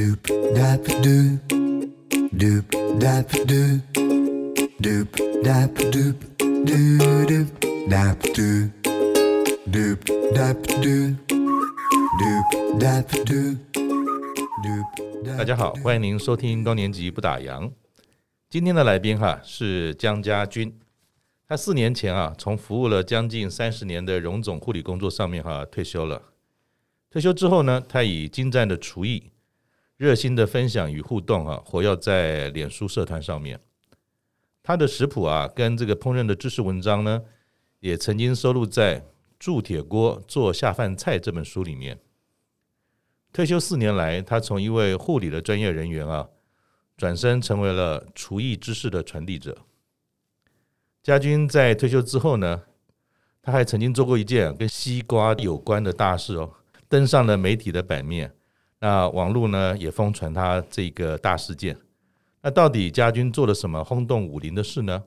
Doop dap doop, doop dap doop, doop dap doop, doo doop dap doop, doop dap doop, doop dap doop, doop. 大家好，欢迎您收听高年级不打烊。今天的来宾哈是江家军，他四年前啊从服务了将近三十年的荣总护理工作上面哈退休了。退休之后呢，他以精湛的厨艺、热心的分享与互动啊，活跃在脸书社团上面。他的食谱啊，跟这个烹饪的知识文章呢，也曾经收录在《铸铁锅做下饭菜》这本书里面。退休四年来，他从一位护理的专业人员啊，转身成为了厨艺知识的传递者。家军在退休之后呢，他还曾经做过一件跟西瓜有关的大事哦。登上了媒体的版面，那网络呢也疯传他这个大事件。那到底家军做了什么轰动武林的事呢？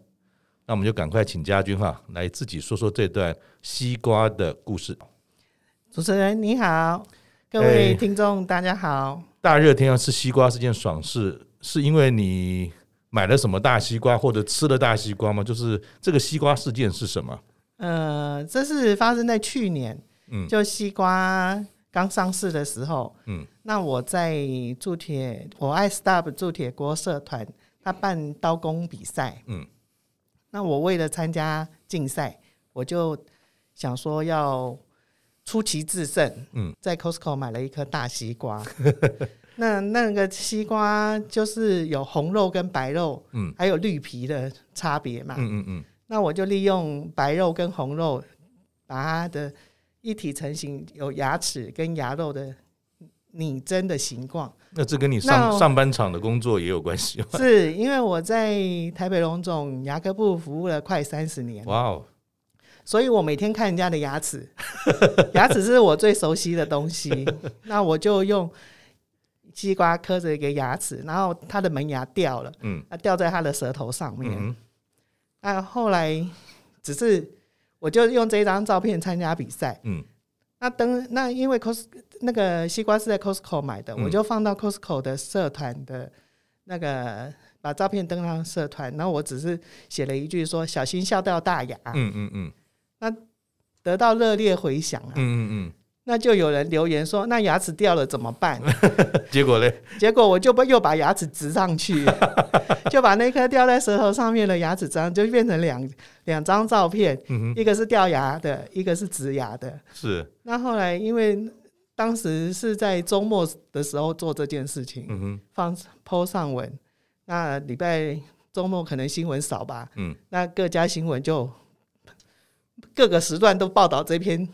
那我们就赶快请家军哈来自己说说这段西瓜的故事。主持人你好，各位听众大家好。大热天要吃西瓜是件爽事，是因为你买了什么大西瓜或者吃了大西瓜吗？就是这个西瓜事件是什么？呃，这是发生在去年，嗯，就西瓜。刚上市的时候，嗯，那我在铸铁，我爱 stop 铸铁锅社团，他办刀工比赛，嗯，那我为了参加竞赛，我就想说要出奇制胜，嗯，在 Costco 买了一颗大西瓜，那那个西瓜就是有红肉跟白肉，嗯，还有绿皮的差别嘛，嗯嗯嗯，那我就利用白肉跟红肉把它的。一体成型，有牙齿跟牙肉的拟真的形状。那这跟你上上班场的工作也有关系吗？是因为我在台北龙总牙科部服务了快三十年。哇哦！所以我每天看人家的牙齿，牙齿是我最熟悉的东西。那我就用西瓜磕着一个牙齿，然后他的门牙掉了，嗯，掉在他的舌头上面。嗯，那后来只是。我就用这张照片参加比赛。嗯，那登那因为 cos 那个西瓜是在 Costco 买的，嗯、我就放到 Costco 的社团的那个把照片登上社团，然后我只是写了一句说小心笑掉大牙。嗯嗯嗯，那得到热烈回响啊。嗯嗯嗯。那就有人留言说：“那牙齿掉了怎么办？” 结果呢？结果我就不又把牙齿植上去，就把那颗掉在舌头上面的牙齿植，就变成两两张照片，嗯、一个是掉牙的，一个是植牙的。是。那后来因为当时是在周末的时候做这件事情，放 po 上文。那礼拜周末可能新闻少吧？嗯。那各家新闻就各个时段都报道这篇。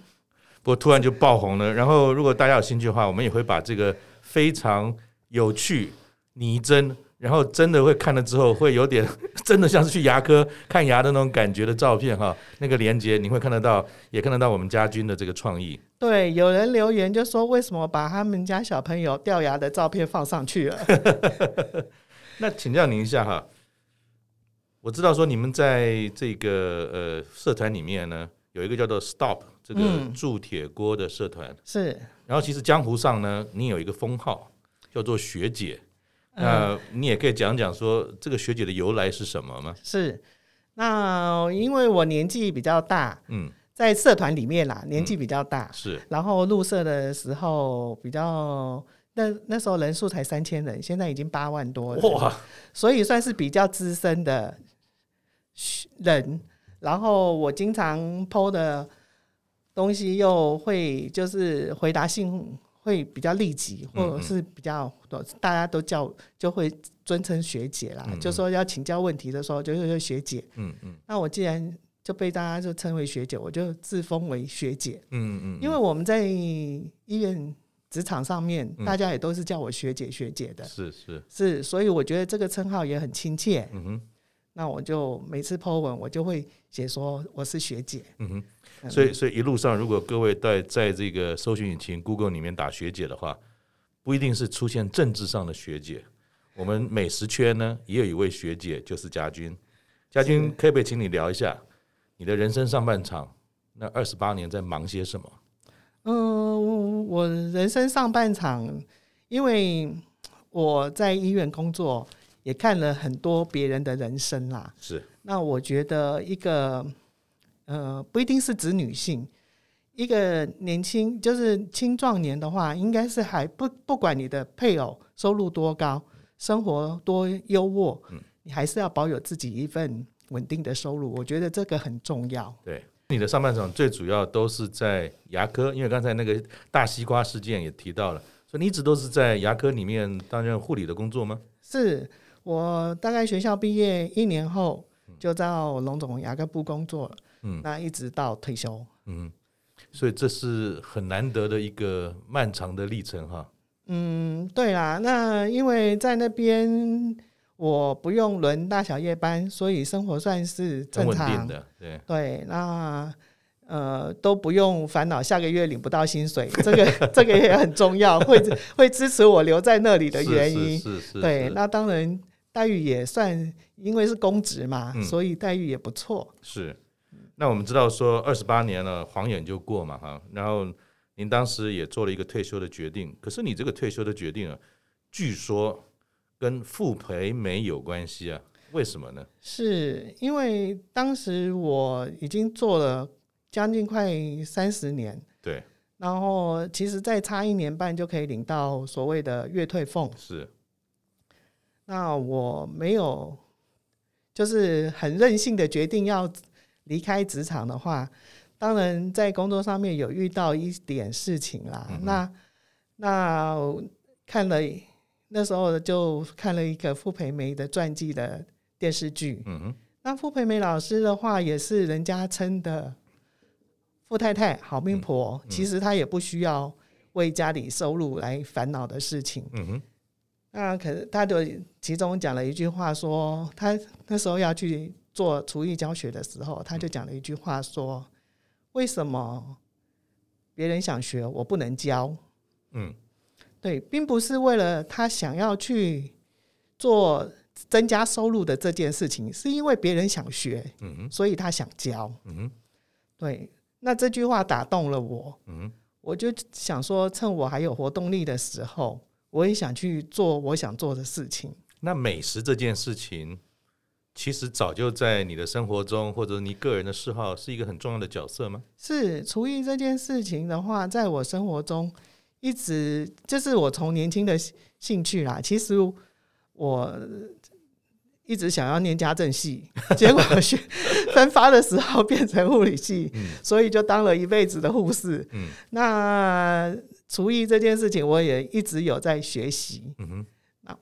不过突然就爆红了，然后如果大家有兴趣的话，我们也会把这个非常有趣、拟真，然后真的会看了之后会有点 真的像是去牙科看牙的那种感觉的照片哈，那个连接你会看得到，也看得到我们家军的这个创意。对，有人留言就说，为什么把他们家小朋友掉牙的照片放上去了？那请教您一下哈，我知道说你们在这个呃社团里面呢，有一个叫做 Stop。这个铸铁锅的社团、嗯、是，然后其实江湖上呢，你有一个封号叫做学姐，那你也可以讲讲说这个学姐的由来是什么吗？是，那因为我年纪比较大，嗯，在社团里面啦，年纪比较大，嗯、是，然后入社的时候比较，那那时候人数才三千人，现在已经八万多了，哇，所以算是比较资深的人，然后我经常 po 的。东西又会就是回答性会比较立即，或者是比较大家都叫就会尊称学姐啦。就说要请教问题的时候，就说学姐。嗯嗯。那我既然就被大家就称为学姐，我就自封为学姐。嗯嗯。因为我们在医院职场上面，大家也都是叫我学姐学姐的。是是是，所以我觉得这个称号也很亲切。嗯哼。那我就每次 po 文，我就会写说我是学姐。嗯哼。所以，所以一路上，如果各位在在这个搜寻引擎 Google 里面打学姐的话，不一定是出现政治上的学姐。我们美食圈呢，也有一位学姐，就是家军。家军，可不可以请你聊一下你的人生上半场那二十八年在忙些什么？嗯，我人生上半场，因为我在医院工作，也看了很多别人的人生啦。是。那我觉得一个，呃，不一定是指女性，一个年轻就是青壮年的话，应该是还不不管你的配偶收入多高，生活多优渥，嗯，你还是要保有自己一份稳定的收入。我觉得这个很重要。对，你的上半场最主要都是在牙科，因为刚才那个大西瓜事件也提到了，所以你一直都是在牙科里面担任护理的工作吗？是我大概学校毕业一年后。就到龙总牙科部工作了，嗯，那一直到退休，嗯，所以这是很难得的一个漫长的历程哈。嗯，对啦，那因为在那边我不用轮大小夜班，所以生活算是正常的，对对，那呃都不用烦恼下个月领不到薪水，这个这个也很重要，会会支持我留在那里的原因，是是，是，是，对，那当然。待遇也算，因为是公职嘛，嗯，所以待遇也不错。是，那我们知道说二十八年了，晃眼就过嘛，哈。然后您当时也做了一个退休的决定，可是你这个退休的决定啊，据说跟傅培梅有关系啊？为什么呢？是因为当时我已经做了将近快三十年，对，然后其实再差一年半就可以领到所谓的月退俸，是。那我没有，就是很任性的决定要离开职场的话，当然在工作上面有遇到一点事情啦。嗯、那那看了那时候就看了一个傅培梅的传记的电视剧。嗯、那傅培梅老师的话也是人家称的傅太太好命婆，嗯嗯，其实她也不需要为家里收入来烦恼的事情。嗯那可是他就其中讲了一句话，说他那时候要去做厨艺教学的时候，他就讲了一句话，说为什么别人想学我不能教？嗯，对，并不是为了他想要去做增加收入的这件事情，是因为别人想学，嗯，所以他想教，嗯，对。那这句话打动了我，嗯，我就想说，趁我还有活动力的时候。我也想去做我想做的事情。那美食这件事情，其实早就在你的生活中，或者你个人的嗜好，是一个很重要的角色吗？是厨艺这件事情的话，在我生活中一直就是我从年轻的兴趣啦。其实我一直想要念家政系，结果学分发的时候变成护理系，嗯，所以就当了一辈子的护士。嗯，那。厨艺这件事情，我也一直有在学习。嗯哼，那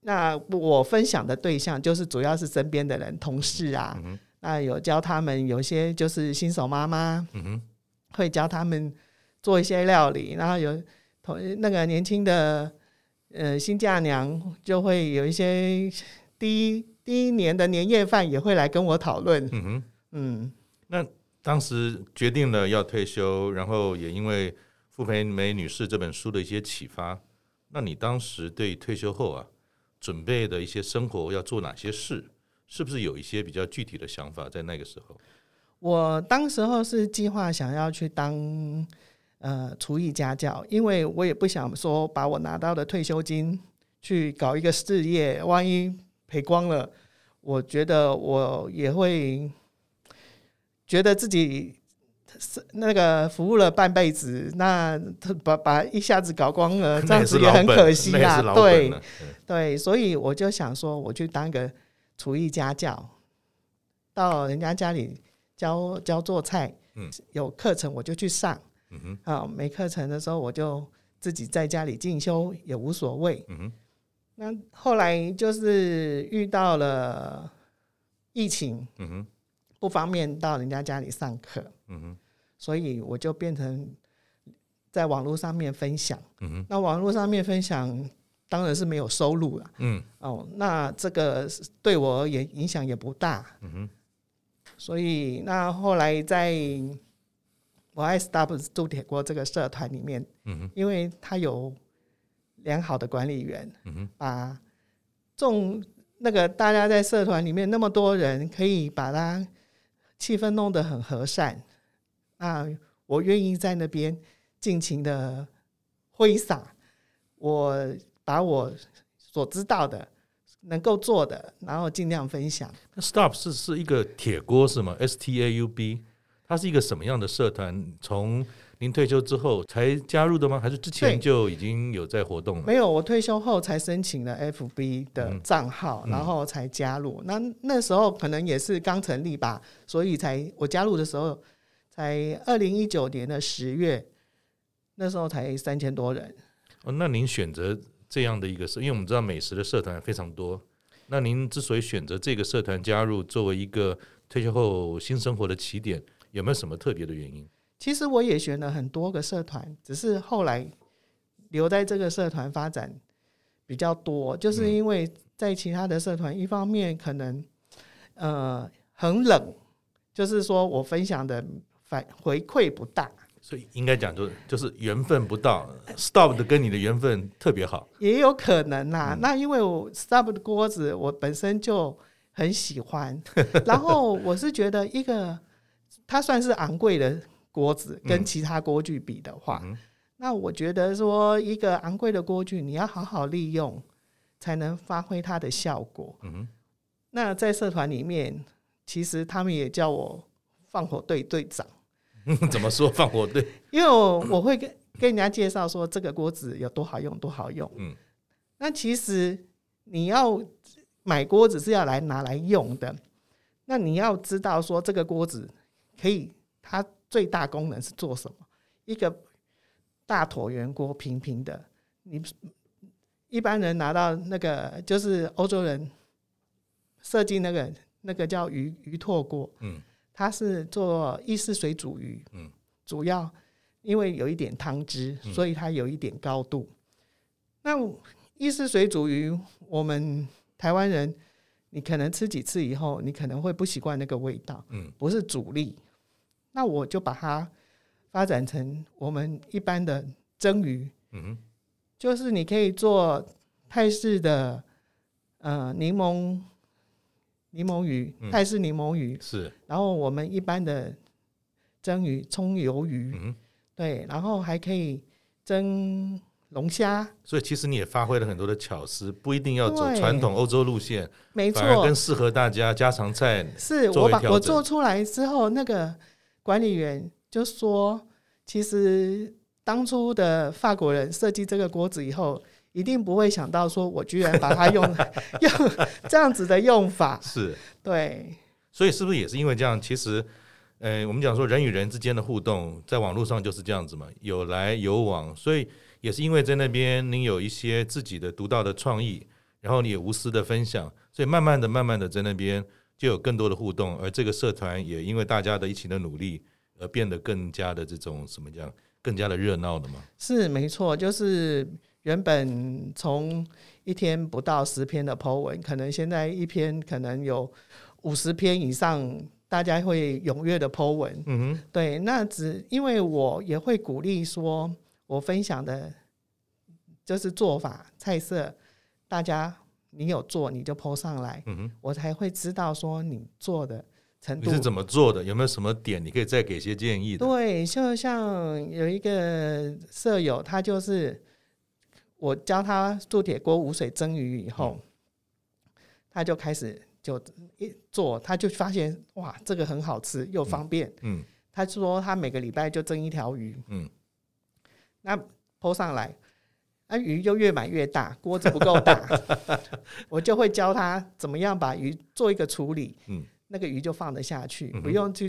那我分享的对象就是主要是身边的人，同事啊。嗯哼，那有教他们，有些就是新手妈妈。嗯哼，会教他们做一些料理，然后有同那个年轻的呃新嫁娘，就会有一些第一第一年的年夜饭也会来跟我讨论。嗯哼，嗯，那当时决定了要退休，然后也因为。傅培梅女士这本书的一些启发，那你当时对退休后啊，准备的一些生活要做哪些事，是不是有一些比较具体的想法？在那个时候，我当时候是计划想要去当呃厨艺家教，因为我也不想说把我拿到的退休金去搞一个事业，万一赔光了，我觉得我也会觉得自己。是那个服务了半辈子，那把把一下子搞光了，这样子也很可惜啊。对对，所以我就想说，我去当个厨艺家教，到人家家里教教做菜。嗯，有课程我就去上。嗯哼，啊，没课程的时候我就自己在家里进修也无所谓。嗯哼，那后来就是遇到了疫情。嗯哼，不方便到人家家里上课。嗯哼。所以我就变成在网络上面分享，嗯，那网络上面分享当然是没有收入了，嗯，哦，那这个对我而言影响也不大，嗯哼，所以那后来在我爱 stop 铸铁锅这个社团里面，因为他有良好的管理员，把众那个大家在社团里面那么多人，可以把它气氛弄得很和善。啊，我愿意在那边尽情的挥洒，我把我所知道的、能够做的，然后尽量分享。那 Staup 是是一个铁锅是吗？S T A U B，它是一个什么样的社团？从您退休之后才加入的吗？还是之前就已经有在活动了？没有，我退休后才申请了 FB 的账号，嗯、然后才加入。嗯、那那时候可能也是刚成立吧，所以才我加入的时候才二零一九年的十月，那时候才三千多人。哦，那您选择这样的一个社，因为我们知道美食的社团非常多。那您之所以选择这个社团加入，作为一个退休后新生活的起点，有没有什么特别的原因？其实我也选了很多个社团，只是后来留在这个社团发展比较多，就是因为在其他的社团，一方面可能呃很冷，就是说我分享的反回馈不大，所以应该讲就就是缘分不到。Staup 的跟你的缘分特别好，也有可能啦。嗯、那因为我 Staup 的锅子我本身就很喜欢，然后我是觉得一个它算是昂贵的。锅子跟其他锅具比的话，嗯、那我觉得说一个昂贵的锅具，你要好好利用，才能发挥它的效果。嗯、那在社团里面，其实他们也叫我放火队队长。怎么说放火队？因为我我会跟跟人家介绍说这个锅子有多好用，多好用。嗯、那其实你要买锅子是要来拿来用的，那你要知道说这个锅子可以它。最大功能是做什么？一个大椭圆锅，平平的。你一般人拿到那个，就是欧洲人设计那个，那个叫鱼鱼拓锅。嗯，它是做意式水煮鱼。嗯，主要因为有一点汤汁，所以它有一点高度。那意式水煮鱼，我们台湾人，你可能吃几次以后，你可能会不习惯那个味道。嗯，不是主力。那我就把它发展成我们一般的蒸鱼，就是你可以做泰式的呃柠檬柠檬鱼，泰式柠檬鱼。是，然后我们一般的蒸鱼葱油鱼，嗯哼，对，然后还可以蒸龙虾，所以其实你也发挥了很多的巧思，不一定要走传统欧洲路线，没错，反而更适合大家家常菜。是我把我做出来之后那个。管理员就说：“其实当初的法国人设计这个锅子以后，一定不会想到说我居然把它用 用这样子的用法。”是，对。所以是不是也是因为这样？其实，呃，我们讲说人与人之间的互动，在网络上就是这样子嘛，有来有往。所以也是因为在那边，您有一些自己的独到的创意，然后你也无私的分享，所以慢慢的、慢慢的在那边。就有更多的互动，而这个社团也因为大家的一起的努力，而变得更加的这种什么讲，更加的热闹的嘛。是没错，就是原本从一天不到十篇的 po 文，可能现在一篇可能有五十篇以上，大家会踊跃的 po 文。嗯哼，对，那只因为我也会鼓励说，我分享的就是做法菜色，大家。你有做你就 po 上来，嗯哼，我才会知道说你做的程度。你是怎么做的？有没有什么点你可以再给些建议的？对，就像有一个舍友，他就是我教他铸铁锅无水蒸鱼以后，嗯、他就开始就一做，他就发现哇，这个很好吃又方便。他说他每个礼拜就蒸一条鱼。嗯，那 po 上来。那，鱼就越买越大，锅子不够大，我就会教他怎么样把鱼做一个处理，嗯，那个鱼就放得下去，嗯、不用去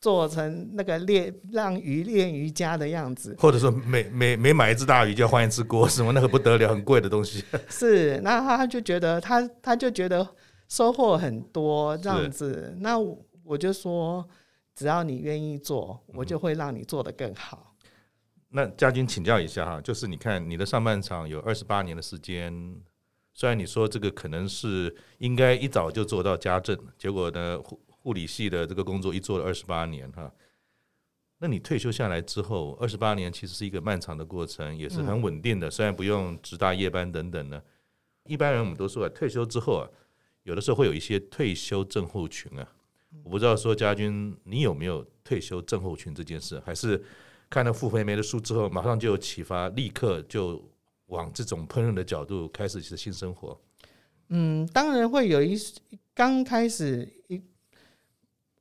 做成那个练让鱼练瑜伽的样子，或者说每每每买一只大鱼就要换一只锅，什么那个不得了，很贵的东西。是，那他就觉得他他就觉得收获很多这样子，那我就说，只要你愿意做，我就会让你做得更好。嗯那家军请教一下哈，就是你看你的上半场有二十八年的时间，虽然你说这个可能是应该一早就做到家政，结果呢护护理系的这个工作一做了二十八年哈，那你退休下来之后，二十八年其实是一个漫长的过程，也是很稳定的，虽然不用值大夜班等等的。一般人我们都说啊，退休之后啊，有的时候会有一些退休症候群啊，我不知道说家军你有没有退休症候群这件事，还是？看了傅培梅的书之后，马上就有启发，立刻就往这种烹饪的角度开始新生活？嗯，当然会有一刚开始一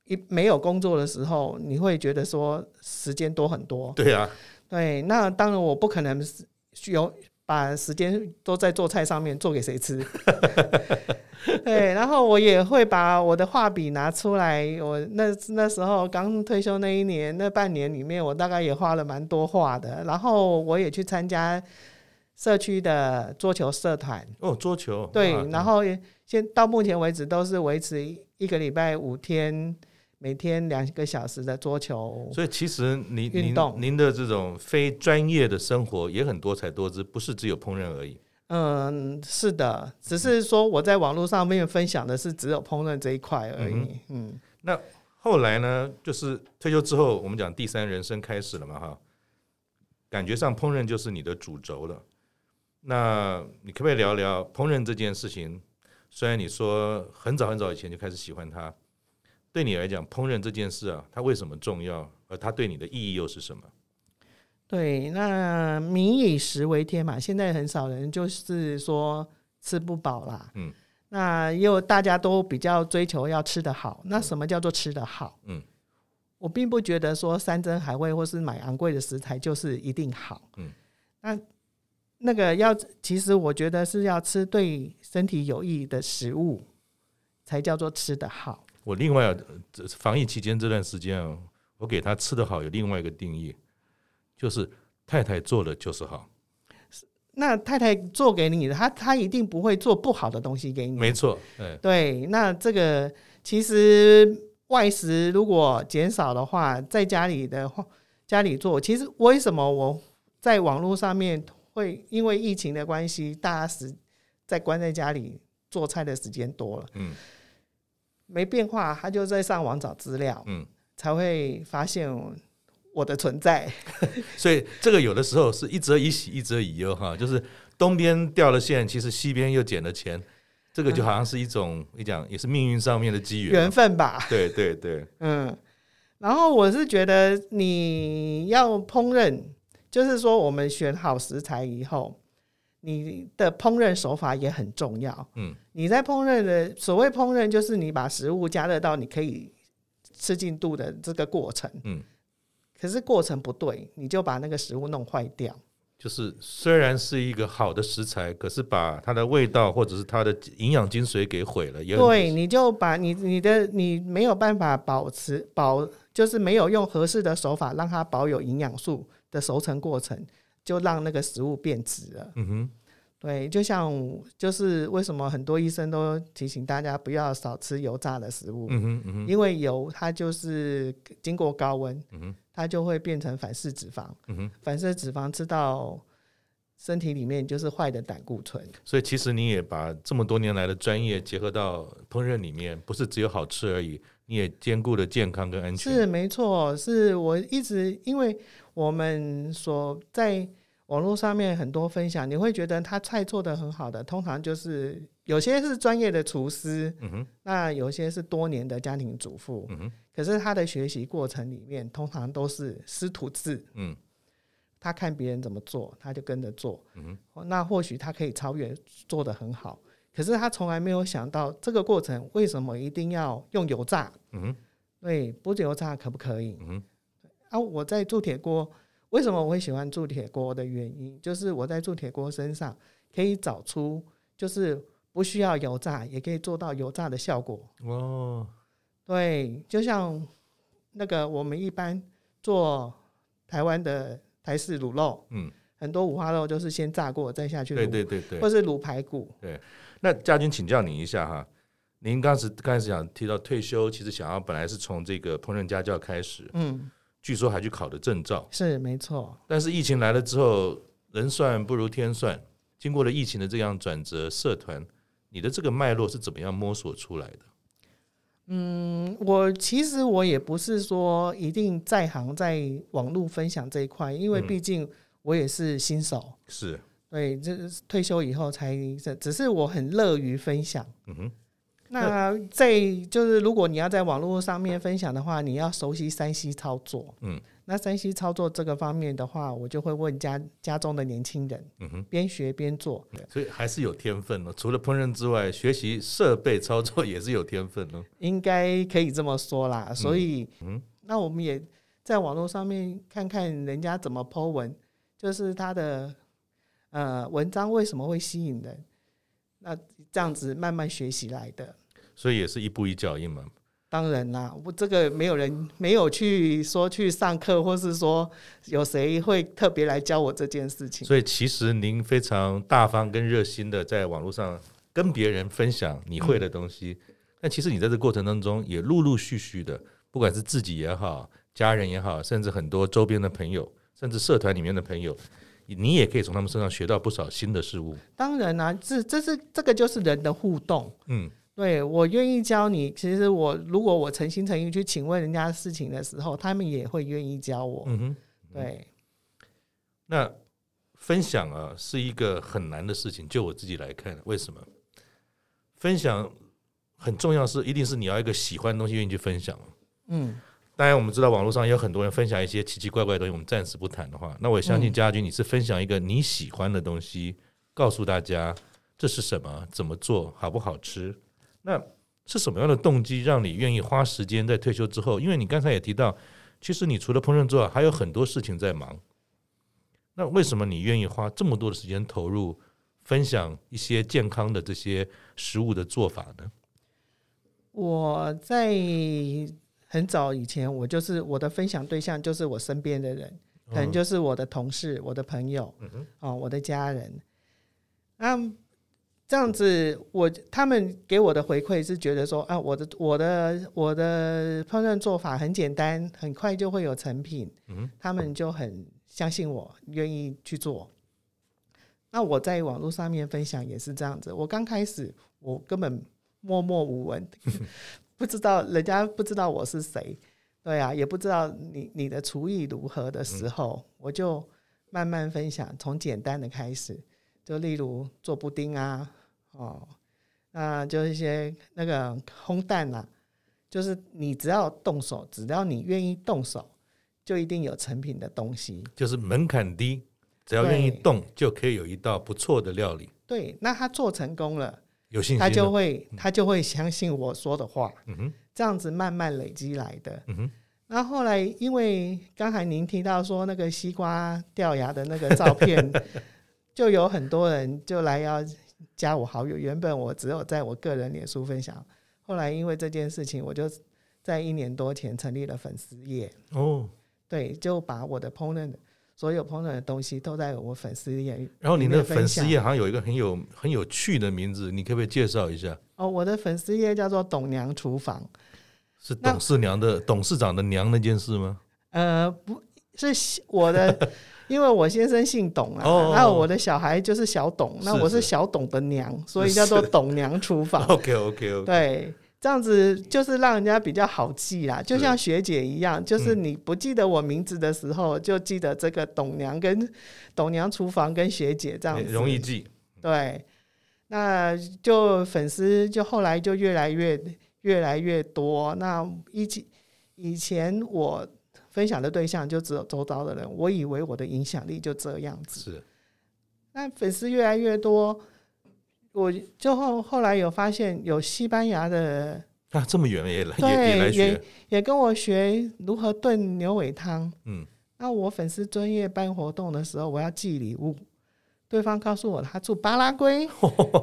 一没有工作的时候，你会觉得说时间多很多。对啊，对，那当然我不可能有把时间都在做菜上面，做给谁吃？对，然后我也会把我的画笔拿出来。我那那时候刚退休那一年，那半年里面，我大概也画了蛮多画的。然后我也去参加社区的桌球社团。哦，桌球。对，然后现到目前为止都是维持一个礼拜五天，每天两个小时的桌球。所以其实您运动，您的这种非专业的生活也很多彩多姿，不是只有烹饪而已。嗯，是的，只是说我在网络上面分享的是只有烹饪这一块而已。嗯，嗯，那后来呢？就是退休之后，我们讲第三人生开始了嘛，哈，感觉上烹饪就是你的主轴了。那你可不可以聊聊烹饪这件事情？虽然你说很早很早以前就开始喜欢它，对你来讲，烹饪这件事啊，它为什么重要？而它对你的意义又是什么？对，那民以食为天嘛，现在很少人就是说吃不饱啦。嗯，那又大家都比较追求要吃得好。那什么叫做吃得好？嗯，我并不觉得说山珍海味或是买昂贵的食材就是一定好。嗯，那那个要，其实我觉得是要吃对身体有益的食物，才叫做吃得好。我另外防疫期间这段时间啊，我给他吃的好有另外一个定义。就是太太做的就是好，那太太做给你的，她她一定不会做不好的东西给你。没错，对。那这个其实外食如果减少的话，在家里的话，家里做。其实为什么我在网络上面会因为疫情的关系，大家是在关在家里做菜的时间多了，嗯，没变化，他就在上网找资料，嗯，才会发现。我的存在，所以这个有的时候是一则以喜，一则以忧哈，就是东边掉了线，其实西边又捡了钱，这个就好像是一种你讲也是命运上面的机缘，缘分吧？对对对，嗯。然后我是觉得你要烹饪，就是说我们选好食材以后，你的烹饪手法也很重要。嗯，你在烹饪的所谓烹饪，就是你把食物加热到你可以吃进肚的这个过程。嗯。可是过程不对，你就把那个食物弄坏掉。就是虽然是一个好的食材，可是把它的味道或者是它的营养精髓给毁了。对，你就把你你的你没有办法保持保，就是没有用合适的手法让它保有营养素的熟成过程，就让那个食物变质了。嗯哼。对，就像就是为什么很多医生都提醒大家不要少吃油炸的食物，嗯哼嗯哼，因为油它就是经过高温，嗯哼，它就会变成反式脂肪，嗯哼，反式脂肪吃到身体里面就是坏的胆固醇。所以其实你也把这么多年来的专业结合到烹饪里面，不是只有好吃而已，你也兼顾了健康跟安全。是没错，是我一直因为我们所在。网络上面很多分享，你会觉得他菜做的很好的，通常就是有些是专业的厨师，嗯哼，那有些是多年的家庭主妇，嗯哼，可是他的学习过程里面，通常都是师徒制，嗯，他看别人怎么做，他就跟着做，嗯，那或许他可以超越，做得很好，可是他从来没有想到这个过程为什么一定要用油炸，嗯，对，不油炸可不可以？嗯，啊，我在铸铁锅。为什么我会喜欢铸铁锅的原因，就是我在铸铁锅身上可以找出，就是不需要油炸也可以做到油炸的效果。哦，对，就像那个我们一般做台湾的台式卤肉，嗯，很多五花肉就是先炸过再下去卤，对对对对，或是卤排骨。对，那家军请教你一下哈，您刚才刚开始讲提到退休，其实想要本来是从这个烹饪家教开始，嗯。据说还去考的证照，是没错。但是疫情来了之后，人算不如天算。经过了疫情的这样转折，社团，你的这个脉络是怎么样摸索出来的？嗯，我其实我也不是说一定在行在网络分享这一块，因为毕竟我也是新手。嗯、是，对，这是退休以后才，只是我很乐于分享。嗯哼。那在就是，如果你要在网络上面分享的话，你要熟悉三 C 操作，嗯，那山西操作这个方面的话，我就会问家家中的年轻人，嗯哼，边学边做，所以还是有天分哦。除了烹饪之外，学习设备操作也是有天分哦。应该可以这么说啦。所以，嗯，那我们也在网络上面看看人家怎么 Po 文，就是他的呃文章为什么会吸引人，那这样子慢慢学习来的。所以也是一步一脚印嘛。当然啦，我这个没有人没有去说去上课，或是说有谁会特别来教我这件事情。所以其实您非常大方跟热心的在网络上跟别人分享你会的东西。嗯、但其实你在这过程当中也陆陆续续的，不管是自己也好，家人也好，甚至很多周边的朋友，甚至社团里面的朋友，你也可以从他们身上学到不少新的事物。当然啦、啊，这这是这个就是人的互动。嗯。对，我愿意教你。其实我如果我诚心诚意去请问人家事情的时候，他们也会愿意教我。嗯哼，对。那分享啊是一个很难的事情，就我自己来看，为什么？分享很重要，是一定是你要一个喜欢的东西，愿意去分享。嗯，当然我们知道网络上有很多人分享一些奇奇怪怪的东西，我们暂时不谈的话，那我也相信家军你是分享一个你喜欢的东西，告诉大家这是什么，怎么做好不好吃。那是什么样的动机让你愿意花时间在退休之后？因为你刚才也提到，其实你除了烹饪之外，还有很多事情在忙。那为什么你愿意花这么多的时间投入分享一些健康的这些食物的做法呢？我在很早以前，我就是我的分享对象就是我身边的人，可能就是我的同事、我的朋友，哦，我的家人。那这样子，我他们给我的回馈是觉得说啊，我的我的我的烹饪做法很简单，很快就会有成品。嗯，他们就很相信我，愿意去做。那我在网络上面分享也是这样子。我刚开始，我根本默默无闻，不知道人家不知道我是谁，对啊，也不知道你你的厨艺如何的时候，我就慢慢分享，从简单的开始。就例如做布丁啊，哦，那就一些那个烘蛋啊，就是你只要动手，只要你愿意动手，就一定有成品的东西。就是门槛低，只要愿意动，就可以有一道不错的料理。对，那他做成功了，有信心，他就会他就会相信我说的话。嗯哼，这样子慢慢累积来的。嗯哼，那后来因为刚才您提到说那个西瓜掉牙的那个照片。就有很多人就来要加我好友，原本我只有在我个人脸书分享，后来因为这件事情，我就在一年多前成立了粉丝页。哦，对，就把我的烹饪的所有烹饪的东西都在我粉丝页。然后你的粉丝页好像有一个很有很有趣的名字，你可不可以介绍一下？哦，我的粉丝页叫做“董娘厨房”，是董事娘的董事长的娘那件事吗？呃，不是我的。因为我先生姓董啊，还有我的小孩就是小董，那我是小董的娘，所以叫做董娘厨房。OK OK OK，对，这样子就是让人家比较好记啦，就像学姐一样，就是你不记得我名字的时候，就记得这个董娘跟董娘厨房跟学姐这样子，容易记。对，那就粉丝就后来就越来越越来越多。那以前以前我。分享的对象就只有周遭的人，我以为我的影响力就这样子。是，那粉丝越来越多，我就后后来有发现有西班牙的啊，这么远也来对也也也也跟我学如何炖牛尾汤。嗯，那我粉丝专业办活动的时候，我要寄礼物，对方告诉我他住巴拉圭，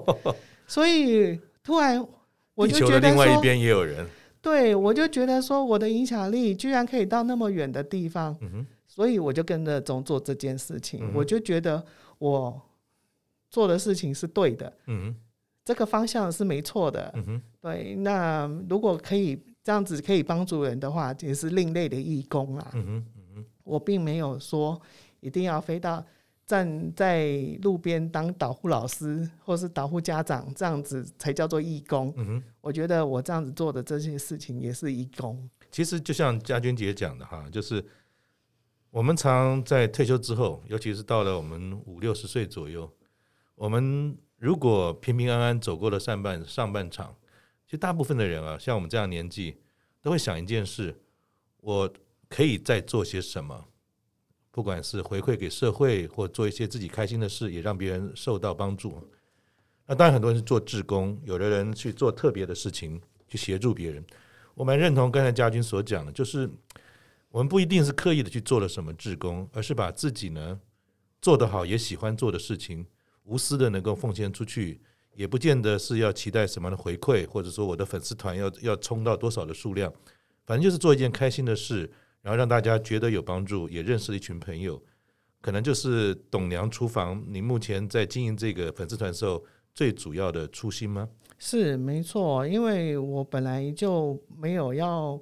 所以突然我就觉得另外一边也有人。对，我就觉得说我的影响力居然可以到那么远的地方，嗯、所以我就跟着总做这件事情。嗯、我就觉得我做的事情是对的，这个方向是没错的。对，那如果可以这样子可以帮助人的话，也是另类的义工啦。我并没有说一定要飞到。站在路边当导护老师，或是导护家长，这样子才叫做义工。嗯哼，我觉得我这样子做的这些事情也是义工。其实就像家军姐讲的哈，就是我们常在退休之后，尤其是到了我们五六十岁左右，我们如果平平安安走过了上半上半场，其实大部分的人啊，像我们这样年纪，都会想一件事：我可以再做些什么，不管是回馈给社会，或做一些自己开心的事，也让别人受到帮助。那当然，很多人是做志工，有的人去做特别的事情，去协助别人。我蛮认同刚才家军所讲的，就是我们不一定是刻意的去做了什么志工，而是把自己呢做得好，也喜欢做的事情，无私的能够奉献出去，也不见得是要期待什么的回馈，或者说我的粉丝团要要冲到多少的数量，反正就是做一件开心的事，然后让大家觉得有帮助，也认识了一群朋友，可能就是董娘厨房。你目前在经营这个粉丝团的时候，最主要的初心吗？是没错，因为我本来就没有要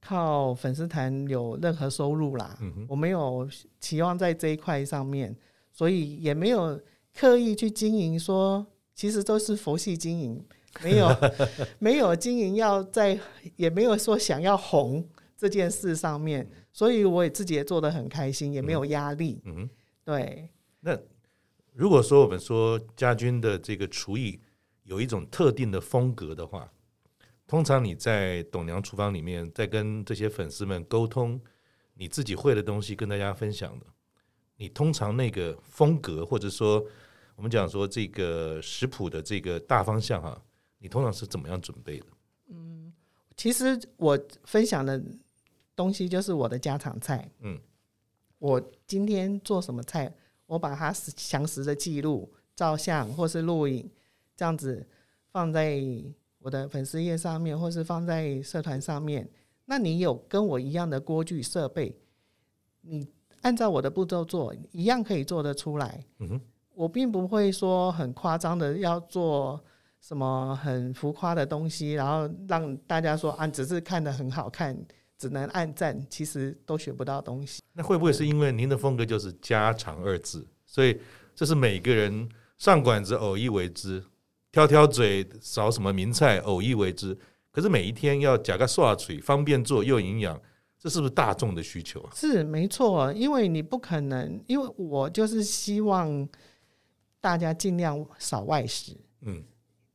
靠粉丝团有任何收入啦，嗯、我没有期望在这一块上面，所以也没有刻意去经营说，说其实都是佛系经营，没有 没有经营要在，也没有说想要红这件事上面，所以我也自己也做得很开心，也没有压力。嗯哼，对。那如果说我们说家军的这个厨艺，有一种特定的风格的话，通常你在董娘厨房里面，在跟这些粉丝们沟通你自己会的东西，跟大家分享的，你通常那个风格，或者说我们讲说这个食谱的这个大方向哈，你通常是怎么样准备的？嗯，其实我分享的东西就是我的家常菜。嗯，我今天做什么菜，我把它详实的记录、照相或是录影。这样子放在我的粉丝页上面，或是放在社团上面。那你有跟我一样的锅具设备，你按照我的步骤做，一样可以做得出来。嗯哼，我并不会说很夸张的要做什么很浮夸的东西，然后让大家说啊，只是看得很好看，只能按赞，其实都学不到东西。那会不会是因为您的风格就是家常二字，所以这是每个人上馆子偶一为之？挑挑嘴，少什么名菜，偶一为之。可是每一天要夹个刷嘴，方便做又营养，这是不是大众的需求啊？是没错，因为你不可能，因为我就是希望大家尽量少外食。嗯，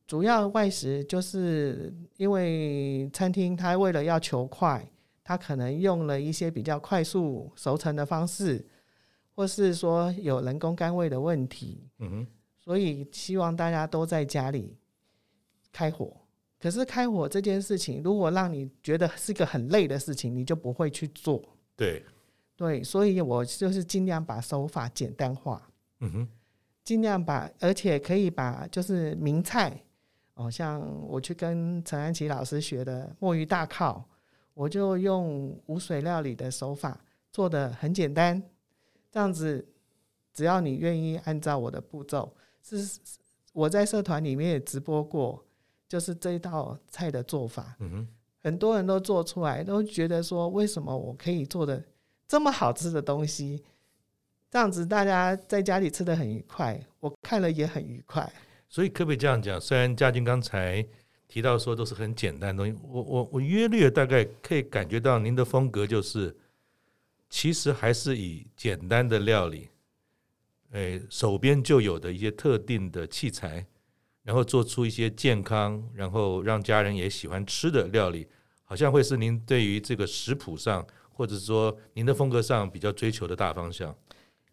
主要外食就是因为餐厅它为了要求快，它可能用了一些比较快速熟成的方式，或是说有人工甘味的问题。嗯哼。所以希望大家都在家里开火。可是开火这件事情，如果让你觉得是个很累的事情，你就不会去做。对，对，所以我就是尽量把手法简单化。嗯哼，尽量把，而且可以把就是名菜，哦，像我去跟陈安琪老师学的墨鱼大靠，我就用无水料理的手法做的很简单。这样子，只要你愿意按照我的步骤。是我在社团里面也直播过，就是这一道菜的做法，嗯，很多人都做出来，都觉得说，为什么我可以做的这么好吃的东西？这样子大家在家里吃的很愉快，我看了也很愉快。所以可不可以这样讲？虽然家军刚才提到说都是很简单的东西，我我我约略大概可以感觉到您的风格就是，其实还是以简单的料理。哎，手边就有的一些特定的器材，然后做出一些健康，然后让家人也喜欢吃的料理，好像会是您对于这个食谱上，或者说您的风格上比较追求的大方向。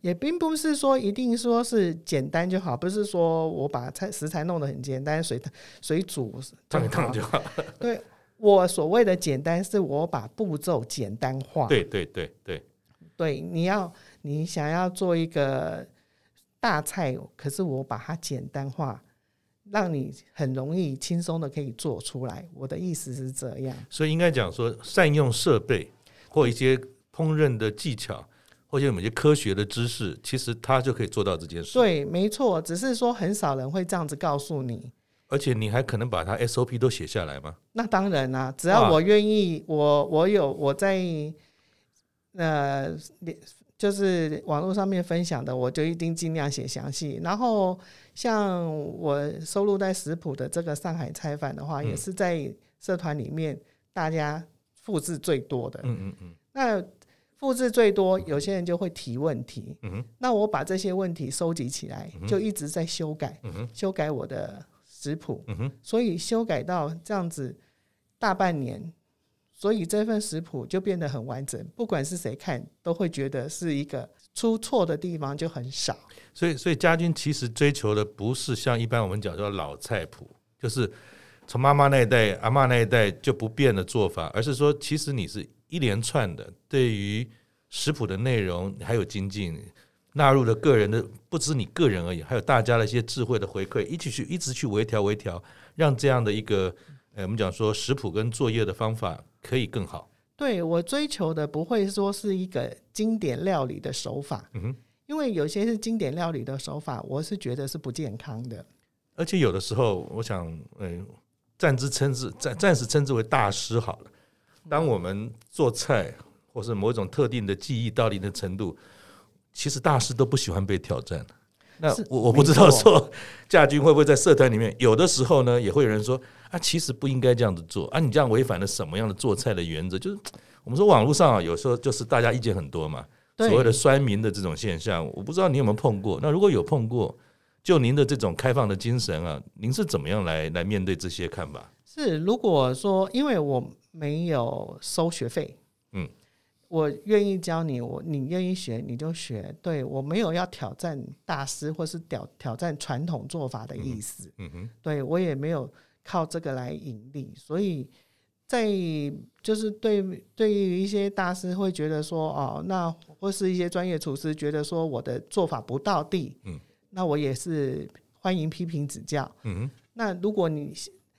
也并不是说一定说是简单就好，不是说我把菜食材弄得很简单，水水煮烫一烫就好。对，我所谓的简单，是我把步骤简单化。对对对对对，你要你想要做一个。大菜，可是我把它简单化，让你很容易、轻松的可以做出来。我的意思是这样，所以应该讲说，善用设备或一些烹饪的技巧，或者某些科学的知识，其实他就可以做到这件事。对，没错，只是说很少人会这样子告诉你。而且你还可能把它 SOP 都写下来吗？那当然啦，只要我愿意，我我有我在呃。就是网络上面分享的，我就一定尽量写详细。然后像我收录在食谱的这个上海菜饭的话，也是在社团里面大家复制最多的。嗯嗯嗯。那复制最多，有些人就会提问题。那我把这些问题收集起来，就一直在修改。嗯。修改我的食谱。所以修改到这样子大半年。所以这份食谱就变得很完整，不管是谁看都会觉得是一个出错的地方就很少。所以，所以家军其实追求的不是像一般我们讲叫老菜谱，就是从妈妈那一代、阿妈那一代就不变的做法，而是说，其实你是一连串的对于食谱的内容还有精进，纳入了个人的，不止你个人而已，还有大家的一些智慧的回馈，一起去一直去微调微调，让这样的一个，呃，我们讲说食谱跟作业的方法可以更好。对，我追求的不会说是一个经典料理的手法，嗯哼。因为有些是经典料理的手法，我是觉得是不健康的。而且有的时候，我想，嗯，暂之称之暂暂时称之为大师好了。当我们做菜或是某一种特定的技艺到一定的程度，其实大师都不喜欢被挑战。那我我不知道说，家军会不会在社团里面，有的时候呢，也会有人说啊，其实不应该这样子做啊，你这样违反了什么样的做菜的原则？就是我们说网络上啊，有时候就是大家意见很多嘛。所谓的酸民的这种现象，我不知道你有没有碰过。那如果有碰过，就您的这种开放的精神啊，您是怎么样来来面对这些看法？是如果说，因为我没有收学费，嗯，我愿意教你，我你愿意学你就学。对，我没有要挑战大师或是挑挑战传统做法的意思。嗯哼，对我也没有靠这个来盈利，所以。在就是对对于一些大师会觉得说哦，那或是一些专业厨师觉得说我的做法不到地，嗯，那我也是欢迎批评指教，嗯哼，那如果你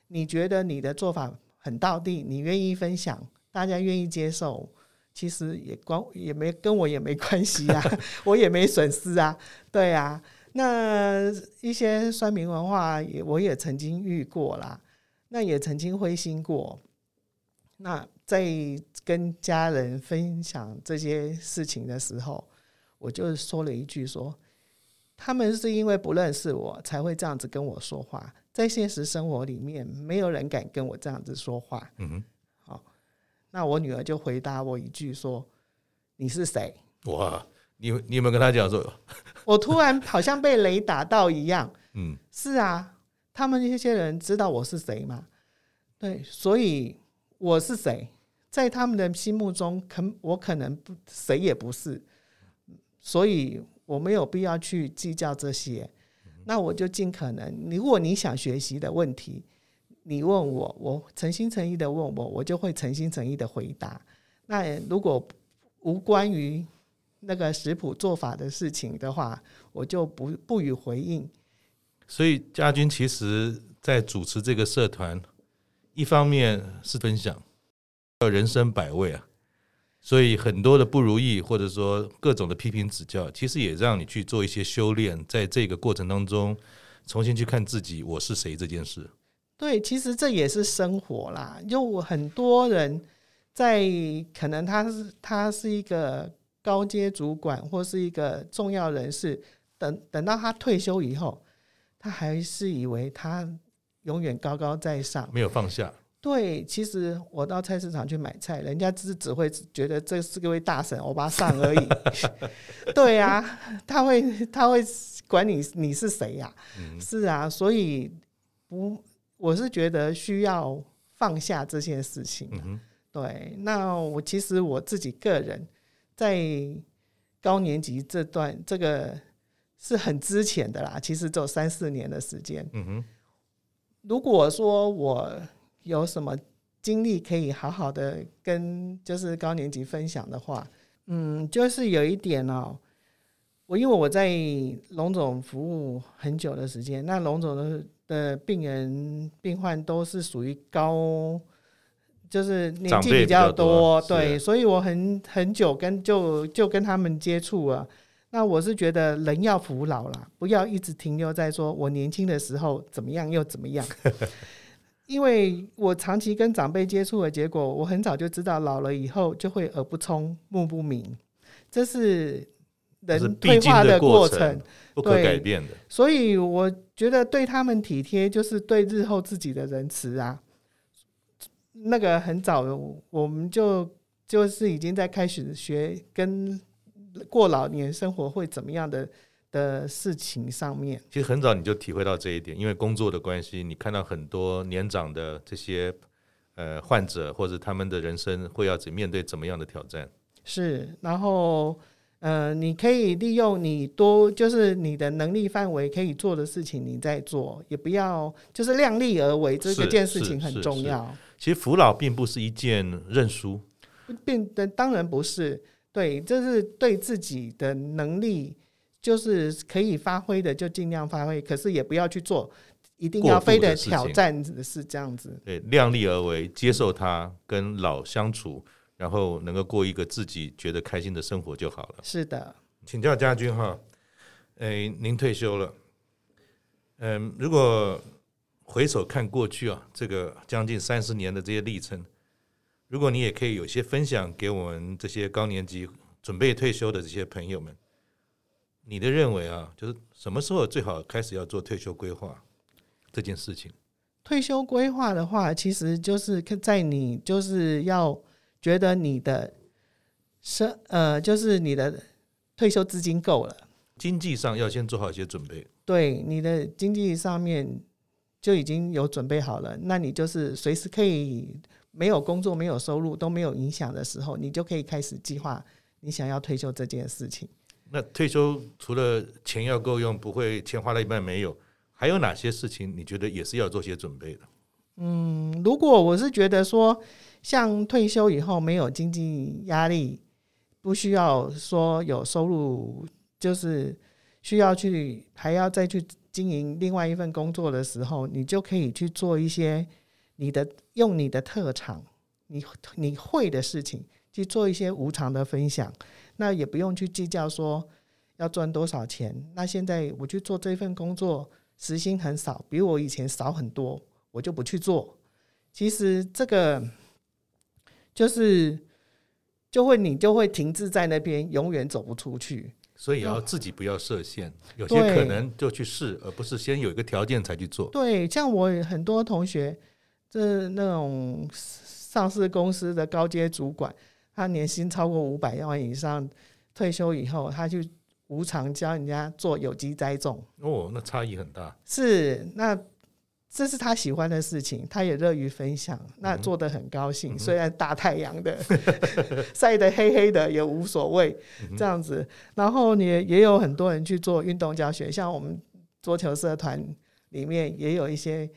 你觉得你的做法很道地，你愿意分享，大家愿意接受，其实也关也没跟我也没关系啊，我也没损失啊，对啊，那一些酸民文化也我也曾经遇过啦，那也曾经灰心过。那在跟家人分享这些事情的时候，我就说了一句：说他们是因为不认识我才会这样子跟我说话，在现实生活里面，没有人敢跟我这样子说话。嗯哼，好，那我女儿就回答我一句说：“你是谁？”哇，你你有没有跟他讲说？我突然好像被雷打到一样。嗯，是啊，他们那些人知道我是谁吗？对，所以。我是谁？在他们的心目中，可我可能不谁也不是，所以我没有必要去计较这些。那我就尽可能，如果你想学习的问题，你问我，我诚心诚意的问我，我就会诚心诚意的回答。那如果无关于那个食谱做法的事情的话，我就不不予回应。所以家军其实在主持这个社团。一方面是分享，人生百味啊，所以很多的不如意或者说各种的批评指教，其实也让你去做一些修炼，在这个过程当中重新去看自己我是谁这件事。对，其实这也是生活啦。就很多人在可能他是他是一个高阶主管或是一个重要人士，等等到他退休以后，他还是以为他。永远高高在上，没有放下。对，其实我到菜市场去买菜，人家只只会觉得这是个位大婶欧巴桑而已。对啊，他会他会管你你是谁呀？嗯。是啊，所以不，我是觉得需要放下这件事情。嗯。对，那我其实我自己个人在高年级这段，这个是很之前的啦，其实只有三四年的时间。嗯哼。如果说我有什么经历可以好好的跟就是高年级分享的话，嗯，就是有一点哦，我因为我在龙总服务很久的时间，那龙总的的病人病患都是属于高，就是年纪比较多，对，所以我很很久跟就就跟他们接触啊。那我是觉得人要服老了，不要一直停留在说我年轻的时候怎么样又怎么样，因为我长期跟长辈接触的结果，我很早就知道老了以后就会耳不聪目不明，这是人退化的过程，不可改变的。所以我觉得对他们体贴，就是对日后自己的仁慈啊。那个很早我们就就是已经在开始学跟。过老年生活会怎么样的的事情上面，其实很早你就体会到这一点，因为工作的关系，你看到很多年长的这些呃患者或者他们的人生会要怎面对怎么样的挑战？是，然后呃，你可以利用你多就是你的能力范围可以做的事情，你在做，也不要就是量力而为，这个件事情很重要。其实扶老并不是一件认输，并的当然不是，对，这是对自己的能力。就是可以发挥的就尽量发挥，可是也不要去做一定要非得挑战，是这样子。对，量力而为，接受他跟老相处，然后能够过一个自己觉得开心的生活就好了。是的，请教家军哈，诶，您退休了，嗯，如果回首看过去啊，这个将近三十年的这些历程，如果你也可以有些分享给我们这些高年级准备退休的这些朋友们。你的认为啊，就是什么时候最好开始要做退休规划这件事情？退休规划的话，其实就是在你就是要觉得你的生呃，就是你的退休资金够了，经济上要先做好一些准备。对，你的经济上面就已经有准备好了，那你就是随时可以没有工作、没有收入都没有影响的时候，你就可以开始计划你想要退休这件事情。那退休除了钱要够用，不会钱花了一半没有，还有哪些事情你觉得也是要做些准备的？嗯，如果我是觉得说，像退休以后没有经济压力，不需要说有收入，就是需要去还要再去经营另外一份工作的时候，你就可以去做一些你的用你的特长，你你会的事情，去做一些无偿的分享。那也不用去计较说要赚多少钱。那现在我去做这份工作，时薪很少，比我以前少很多，我就不去做。其实这个就是就会你就会停滞在那边，永远走不出去。所以要自己不要设限，有些可能就去试，而不是先有一个条件才去做。对，像我很多同学，这那种上市公司的高阶主管。他年薪超过五百万以上，退休以后，他就无偿教人家做有机栽种。哦，那差异很大。是，那这是他喜欢的事情，他也乐于分享，那做得很高兴。嗯、虽然大太阳的 晒得黑黑的也无所谓，这样子。然后也也有很多人去做运动教学，像我们桌球社团里面也有一些。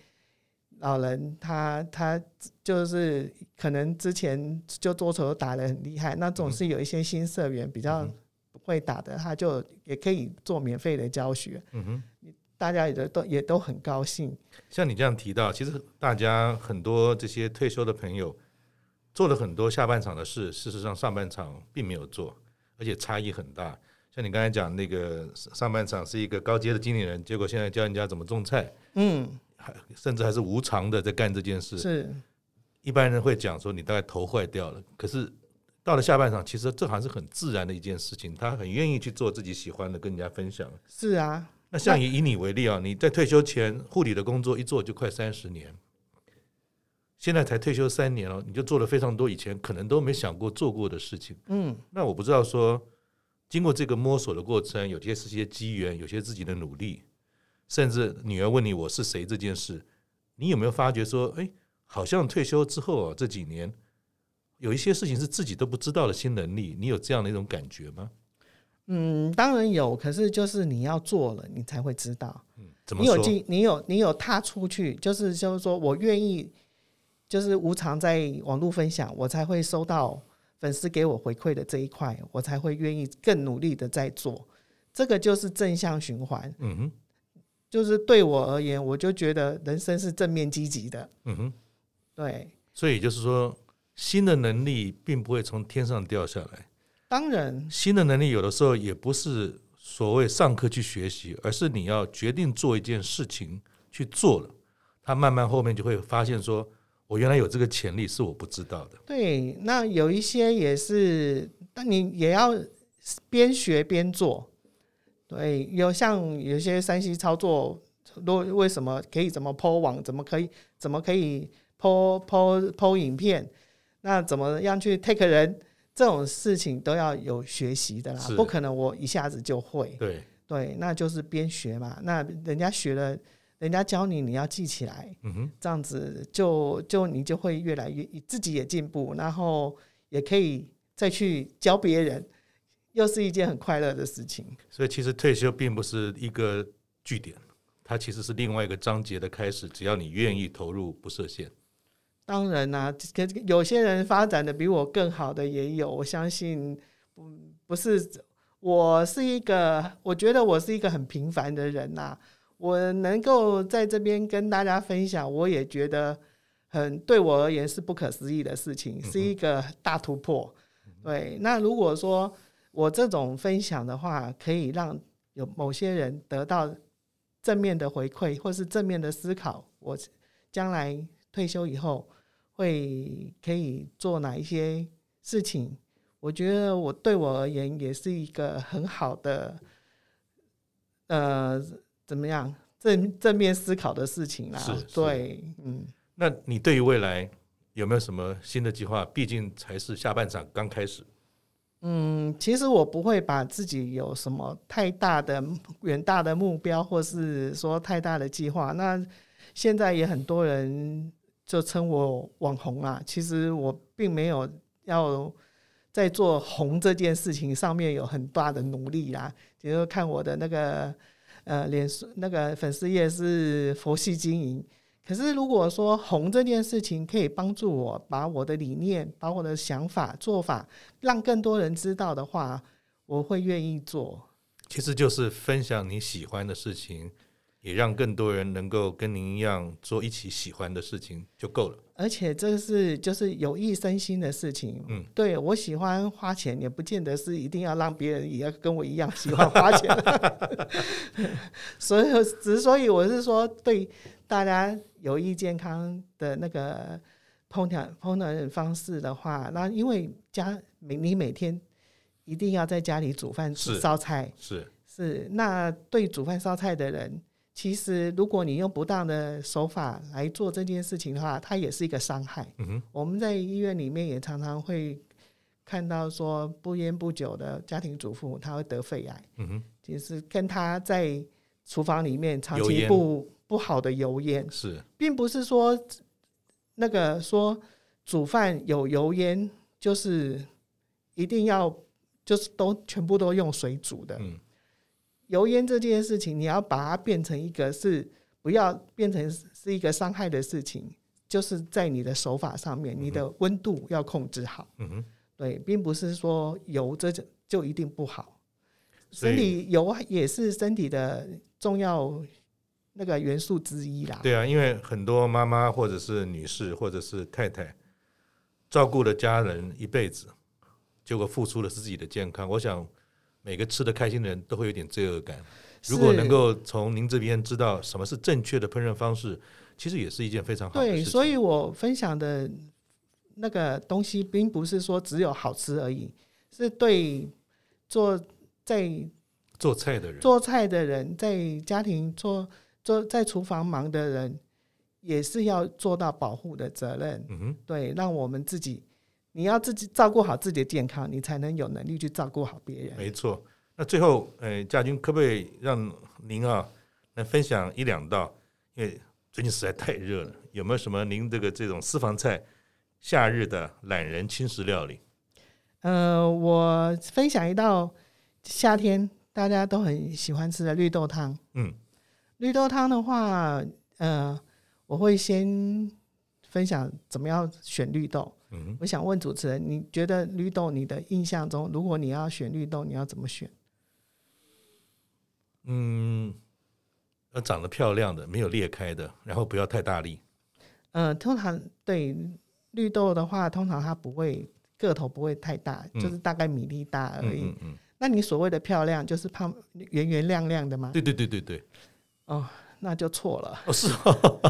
老人他他就是可能之前就桌球打得很厉害，那总是有一些新社员比较不会打的，他就也可以做免费的教学。嗯哼，大家也都都也都很高兴。像你这样提到，其实大家很多这些退休的朋友做了很多下半场的事，事实上上半场并没有做，而且差异很大。像你刚才讲那个上半场是一个高阶的经理人，结果现在教人家怎么种菜。嗯。甚至还是无偿的在干这件事。是，一般人会讲说你大概头坏掉了，可是到了下半场，其实这还是很自然的一件事情。他很愿意去做自己喜欢的，跟人家分享。是啊，那像以以你为例啊，你在退休前护理的工作一做就快三十年，现在才退休三年了，你就做了非常多以前可能都没想过做过的事情。嗯，那我不知道说，经过这个摸索的过程，有些是些机缘，有些自己的努力。甚至女儿问你我是谁这件事，你有没有发觉说，哎，好像退休之后啊，这几年有一些事情是自己都不知道的新能力，你有这样的一种感觉吗？嗯，当然有，可是就是你要做了，你才会知道。嗯，怎么说？你有进，你有你有踏出去，就是就是说我愿意，就是无偿在网络分享，我才会收到粉丝给我回馈的这一块，我才会愿意更努力的在做。这个就是正向循环。嗯哼。就是对我而言，我就觉得人生是正面积极的。嗯哼，对。所以就是说，新的能力并不会从天上掉下来。当然，新的能力有的时候也不是所谓上课去学习，而是你要决定做一件事情去做了，他慢慢后面就会发现说，我原来有这个潜力是我不知道的。对，那有一些也是，但你也要边学边做。对，有像有些山西操作，都为什么可以怎么 po 网，怎么可以怎么可以 po po po 影片，那怎么样去 take 人，这种事情都要有学习的啦，不可能我一下子就会。对。对，那就是边学嘛，那人家学了，人家教你，你要记起来，嗯哼，这样子就就你就会越来越自己也进步，然后也可以再去教别人，又是一件很快乐的事情。所以其实退休并不是一个据点，它其实是另外一个章节的开始。只要你愿意投入，不设限。当然啦、啊，有些人发展的比我更好的也有，我相信，不是，我是一个，我觉得我是一个很平凡的人呐、啊。我能够在这边跟大家分享，我也觉得很对我而言是不可思议的事情，是一个大突破。对，那如果说我这种分享的话，可以让有某些人得到正面的回馈，或是正面的思考，我将来退休以后会可以做哪一些事情？我觉得我对我而言也是一个很好的，呃。怎么样正正面思考的事情啦？对，嗯。那你对于未来有没有什么新的计划？毕竟才是下半场刚开始。嗯，其实我不会把自己有什么太大的远大的目标，或是说太大的计划。那现在也很多人就称我网红啊，其实我并没有要在做红这件事情上面有很大的努力啦。比如看我的那个。呃，脸书那个粉丝页是佛系经营，可是如果说红这件事情可以帮助我把我的理念、把我的想法、做法让更多人知道的话，我会愿意做。其实就是分享你喜欢的事情。也让更多人能够跟您一样做一起喜欢的事情就够了。而且这是就是有益身心的事情。嗯，对，我喜欢花钱，也不见得是一定要让别人也要跟我一样喜欢花钱。所以，之所以我是说，对大家有益健康的那个烹调烹饪方式的话，那因为家每你每天一定要在家里煮饭烧菜，是是，那对煮饭烧菜的人。其实，如果你用不当的手法来做这件事情的话，它也是一个伤害。嗯哼，我们在医院里面也常常会看到说，不烟不酒的家庭主妇，她会得肺癌。嗯哼，其实跟她在厨房里面长期不不好的油烟是，并不是说那个说煮饭有油烟就是一定要就是都全部都用水煮的。嗯。油烟这件事情，你要把它变成一个是不要变成是一个伤害的事情，就是在你的手法上面，你的温度要控制好。嗯哼，对，并不是说油这就就一定不好。身体油也是身体的重要那个元素之一啦。对啊，因为很多妈妈或者是女士或者是太太照顾了家人一辈子，结果付出的是自己的健康。我想。每个吃的开心的人都会有点罪恶感。如果能够从您这边知道什么是正确的烹饪方式，其实也是一件非常好的事情。对，所以我分享的那个东西，并不是说只有好吃而已，是对做在做菜的人、做菜的人，在家庭做做在厨房忙的人，也是要做到保护的责任。嗯哼，对，让我们自己。你要自己照顾好自己的健康，你才能有能力去照顾好别人。没错。那最后，呃，家军可不可以让您啊来分享一两道？因为最近实在太热了，有没有什么您这个这种私房菜夏日的懒人轻食料理？呃，我分享一道夏天大家都很喜欢吃的绿豆汤。嗯，绿豆汤的话，呃，我会先分享怎么样选绿豆。我想问主持人，你觉得绿豆，你的印象中，如果你要选绿豆，你要怎么选？嗯，要长得漂亮的，没有裂开的，然后不要太大力。嗯、呃，通常对绿豆的话，通常它不会个头不会太大，嗯、就是大概米粒大而已。嗯嗯，嗯。那你所谓的漂亮，就是胖圆圆亮亮的吗？对对对对对。哦，那就错了。哦，是哦。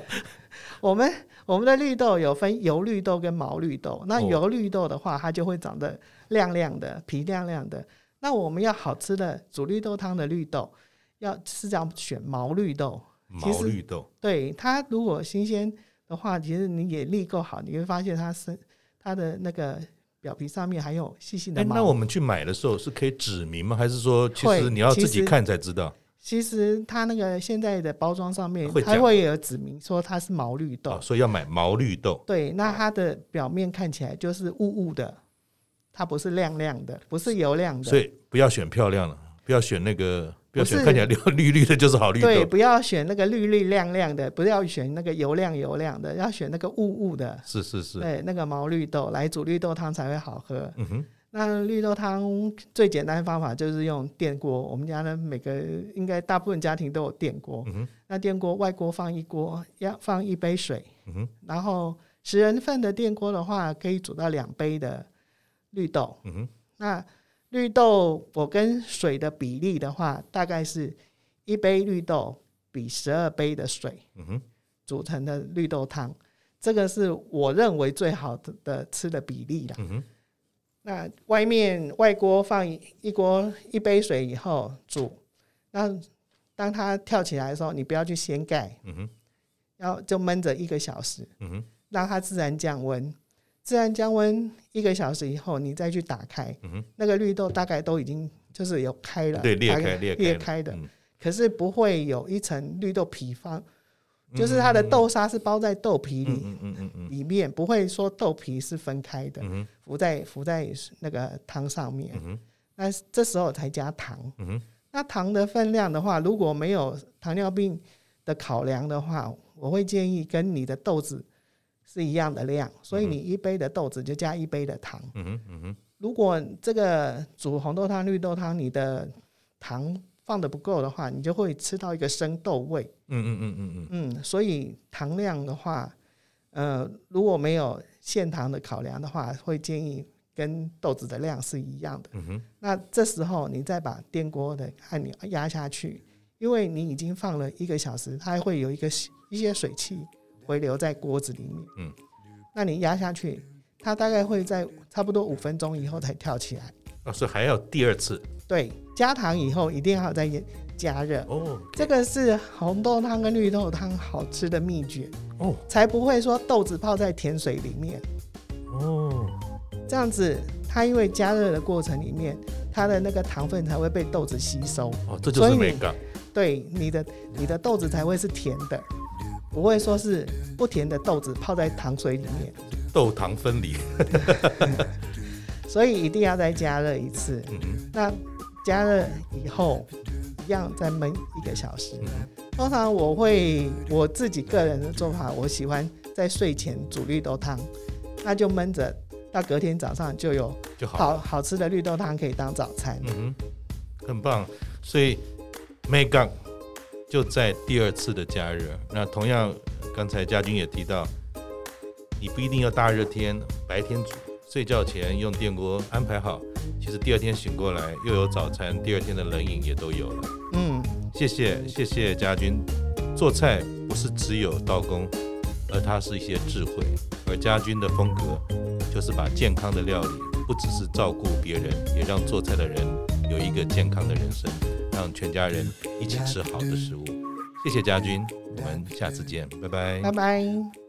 我们我们的绿豆有分油绿豆跟毛绿豆。那油绿豆的话，它就会长得亮亮的，皮亮亮的。那我们要好吃的煮绿豆汤的绿豆，要是这样选毛绿豆。毛绿豆，对它如果新鲜的话，其实你也力够好，你会发现它是它的那个表皮上面还有细细的毛。那我们去买的时候是可以指明吗？还是说其实你要自己看才知道？其实它那个现在的包装上面，它会有指明说它是毛绿豆，哦，所以要买毛绿豆。对，那它的表面看起来就是雾雾的，它不是亮亮的，不是油亮的。所以不要选漂亮了，不要选那个，不要选看起来绿 绿绿的，就是好绿豆。对，不要选那个绿绿亮亮的，不要选那个油亮油亮的，要选那个雾雾的。是是是，对，那个毛绿豆来煮绿豆汤才会好喝。嗯哼。那绿豆汤最简单的方法就是用电锅。我们家呢，每个应该大部分家庭都有电锅。嗯、那电锅外锅放一锅，要放一杯水。嗯、然后十人份的电锅的话，可以煮到两杯的绿豆。嗯、那绿豆我跟水的比例的话，大概是一杯绿豆比十二杯的水。嗯、组成的绿豆汤，这个是我认为最好的的吃的比例了。嗯那外面外锅放一锅一杯水以后煮，那当它跳起来的时候，你不要去掀盖，嗯，然后就焖着一个小时，嗯，让它自然降温，自然降温一个小时以后，你再去打开，嗯，那个绿豆大概都已经就是有开了，对，裂开裂开裂开的，嗯，可是不会有一层绿豆皮放。就是它的豆沙是包在豆皮里，嗯嗯嗯嗯，里面不会说豆皮是分开的，嗯、浮在浮在那个汤上面。嗯、那这时候才加糖。嗯、那糖的分量的话，如果没有糖尿病的考量的话，我会建议跟你的豆子是一样的量，所以你一杯的豆子就加一杯的糖。嗯嗯、如果这个煮红豆汤、绿豆汤，你的糖放的不够的话，你就会吃到一个生豆味。嗯嗯嗯嗯嗯嗯，所以糖量的话，呃，如果没有限糖的考量的话，会建议跟豆子的量是一样的。嗯哼。那这时候你再把电锅的按钮压下去，因为你已经放了一个小时，它还会有一个一些水汽回流在锅子里面。嗯。那你压下去，它大概会在差不多五分钟以后才跳起来。哦，所以还要第二次。对，加糖以后一定要再加热哦。这个是红豆汤跟绿豆汤好吃的秘诀哦，才不会说豆子泡在甜水里面哦。这样子，它因为加热的过程里面，它的那个糖分才会被豆子吸收哦。这就是美感。对，你的你的豆子才会是甜的，不会说是不甜的豆子泡在糖水里面。豆糖分离。所以一定要再加热一次。嗯、那加热以后，一样再焖一个小时。嗯、通常我会我自己个人的做法，我喜欢在睡前煮绿豆汤，那就焖着，到隔天早上就有好好吃的绿豆汤可以当早餐。嗯很棒。所以美感就在第二次的加热。那同样，刚才家军也提到，你不一定要大热天，白天煮。睡觉前用电锅安排好，其实第二天醒过来又有早餐，第二天的冷饮也都有了。嗯，谢谢谢谢家军，做菜不是只有刀工，而它是一些智慧。而家军的风格就是把健康的料理，不只是照顾别人，也让做菜的人有一个健康的人生，让全家人一起吃好的食物。谢谢家军，我们下次见，拜拜，拜拜。